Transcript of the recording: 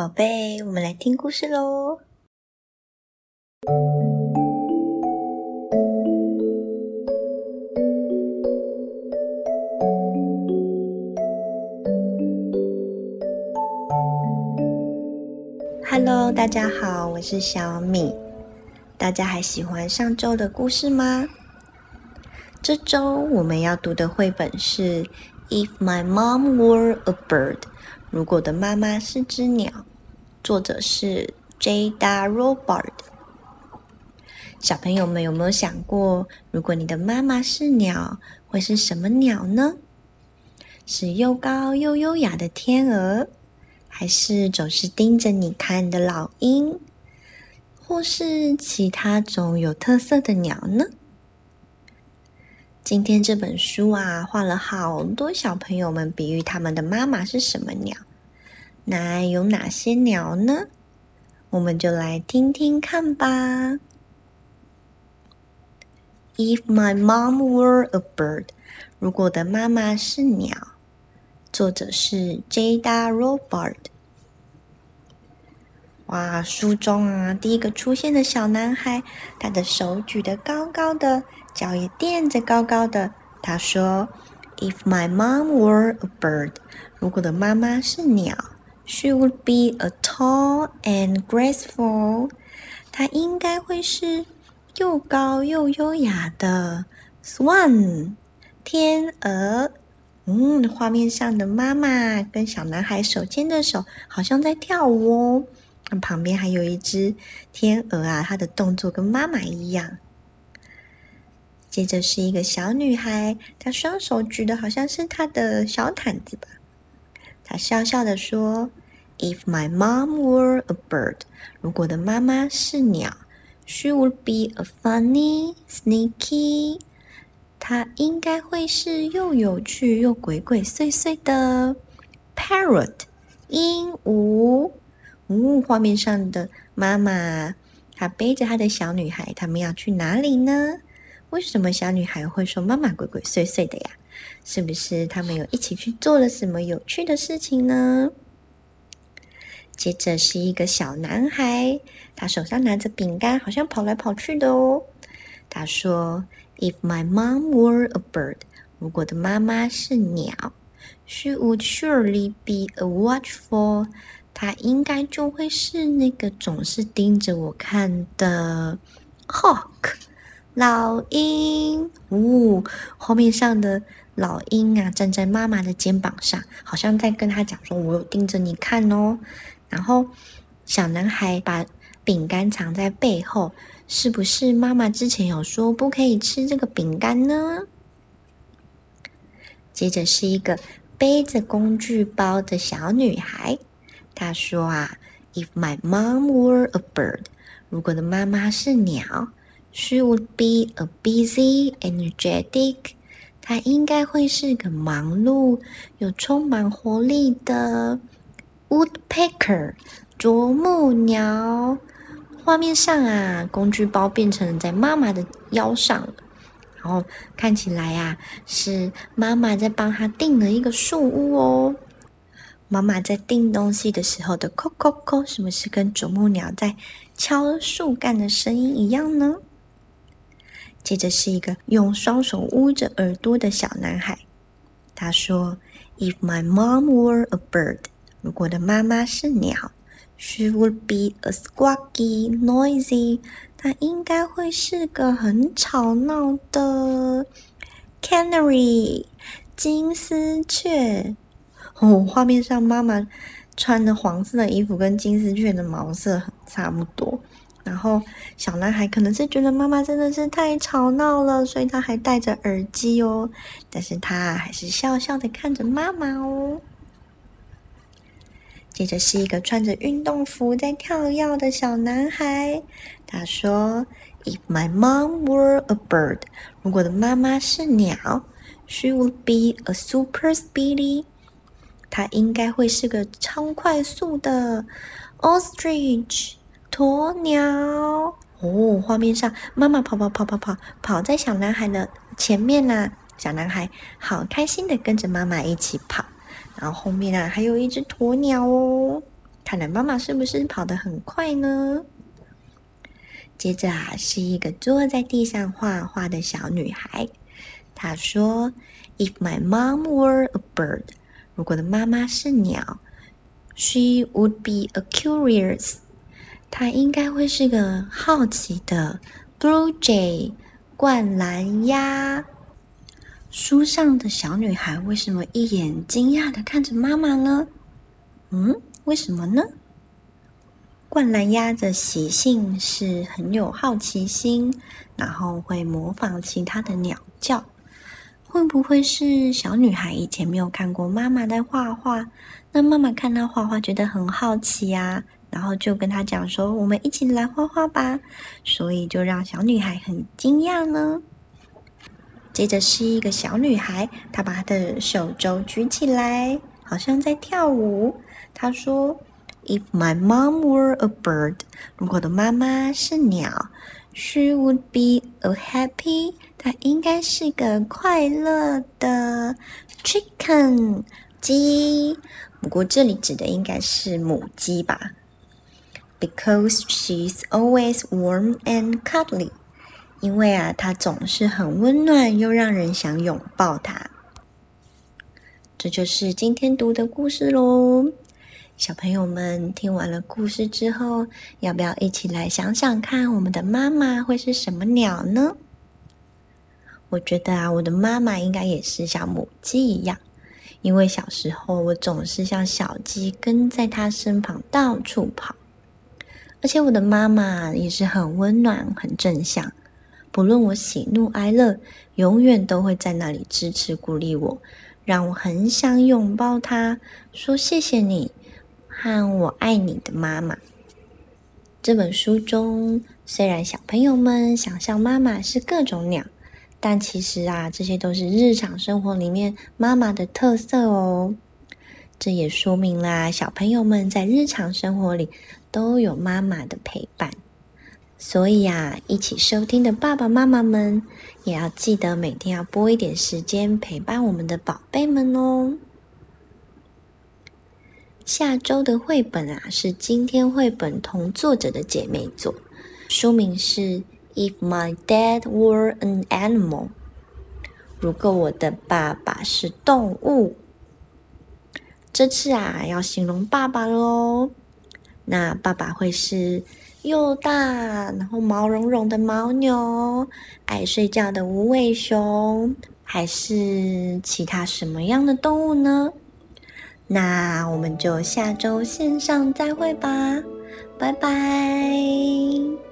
宝贝，我们来听故事喽。Hello，大家好，我是小米。大家还喜欢上周的故事吗？这周我们要读的绘本是《If My Mom Were a Bird》，如果的妈妈是只鸟，作者是 Jada Robert。小朋友们有没有想过，如果你的妈妈是鸟，会是什么鸟呢？是又高又优雅的天鹅，还是总是盯着你看的老鹰，或是其他种有特色的鸟呢？今天这本书啊，画了好多小朋友们比喻他们的妈妈是什么鸟。那有哪些鸟呢？我们就来听听看吧。If my mom were a bird，如果的妈妈是鸟，作者是 Jada Robert。哇，书中啊，第一个出现的小男孩，他的手举得高高的。脚也垫着高高的。他说：“If my mom were a bird，如果的妈妈是鸟，she would be a tall and graceful。她应该会是又高又优雅的 swan 天鹅。嗯，画面上的妈妈跟小男孩手牵着手，好像在跳舞哦。旁边还有一只天鹅啊，它的动作跟妈妈一样。”接着是一个小女孩，她双手举的好像是她的小毯子吧。她笑笑的说：“If my mom were a bird，如果的妈妈是鸟，she would be a funny, sneaky。她应该会是又有趣又鬼鬼祟祟的 parrot 鹦鹉。嗯，画面上的妈妈，她背着她的小女孩，他们要去哪里呢？”为什么小女孩会说妈妈鬼鬼祟祟的呀？是不是他们有一起去做了什么有趣的事情呢？接着是一个小男孩，他手上拿着饼干，好像跑来跑去的哦。他说：“If my mom were a bird，如果的妈妈是鸟，she would surely be a watchful。她应该就会是那个总是盯着我看的 hawk。”老鹰，呜，画面上的老鹰啊，站在妈妈的肩膀上，好像在跟他讲说：“我有盯着你看哦。”然后小男孩把饼干藏在背后，是不是妈妈之前有说不可以吃这个饼干呢？接着是一个背着工具包的小女孩，她说：“啊，If my mom were a bird，如果的妈妈是鸟。” She would be a busy, energetic. 她应该会是个忙碌又充满活力的 woodpecker 啄木鸟。画面上啊，工具包变成了在妈妈的腰上了，然后看起来啊，是妈妈在帮她订了一个树屋哦。妈妈在订东西的时候的“叩叩叩”，是不是跟啄木鸟在敲树干的声音一样呢？接着是一个用双手捂着耳朵的小男孩。他说：“If my mom were a bird，如果的妈妈是鸟，she would be a squawky, noisy。她应该会是个很吵闹的 canary 金丝雀。”哦，画面上妈妈穿的黄色的衣服跟金丝雀的毛色差不多。然后小男孩可能是觉得妈妈真的是太吵闹了，所以他还戴着耳机哦。但是他还是笑笑的看着妈妈哦。接着是一个穿着运动服在跳跃的小男孩，他说：“If my mom were a bird，如果的妈妈是鸟，she would be a super speedy。她应该会是个超快速的 ostrich。”鸵鸟哦，画面上妈妈跑跑跑跑跑跑在小男孩的前面啦，小男孩好开心的跟着妈妈一起跑，然后后面啊还有一只鸵鸟哦。看来妈妈是不是跑得很快呢？接着啊，是一个坐在地上画画的小女孩。她说：“If my mom were a bird，如果的妈妈是鸟，she would be a curious。她应该会是个好奇的 blue jay，灌篮鸭。”书上的小女孩为什么一眼惊讶的看着妈妈呢？嗯，为什么呢？灌篮鸭的习性是很有好奇心，然后会模仿其他的鸟叫。会不会是小女孩以前没有看过妈妈在画画？那妈妈看她画画觉得很好奇呀，然后就跟她讲说：“我们一起来画画吧。”所以就让小女孩很惊讶呢。接着是一个小女孩，她把她的手肘举起来，好像在跳舞。她说：“If my mom were a bird，如果我的妈妈是鸟，she would be a happy，她应该是个快乐的 chicken 鸡。不过这里指的应该是母鸡吧？Because she's always warm and cuddly。”因为啊，它总是很温暖，又让人想拥抱它。这就是今天读的故事喽。小朋友们听完了故事之后，要不要一起来想想看，我们的妈妈会是什么鸟呢？我觉得啊，我的妈妈应该也是像母鸡一样，因为小时候我总是像小鸡跟在她身旁到处跑，而且我的妈妈也是很温暖、很正向。不论我喜怒哀乐，永远都会在那里支持鼓励我，让我很想拥抱她，说谢谢你和我爱你的妈妈。这本书中，虽然小朋友们想象妈妈是各种鸟，但其实啊，这些都是日常生活里面妈妈的特色哦。这也说明啦，小朋友们在日常生活里都有妈妈的陪伴。所以啊，一起收听的爸爸妈妈们，也要记得每天要拨一点时间陪伴我们的宝贝们哦。下周的绘本啊，是今天绘本同作者的姐妹作，书名是《If My Dad Were an Animal》。如果我的爸爸是动物，这次啊，要形容爸爸喽。那爸爸会是？又大，然后毛茸茸的牦牛，爱睡觉的无尾熊，还是其他什么样的动物呢？那我们就下周线上再会吧，拜拜。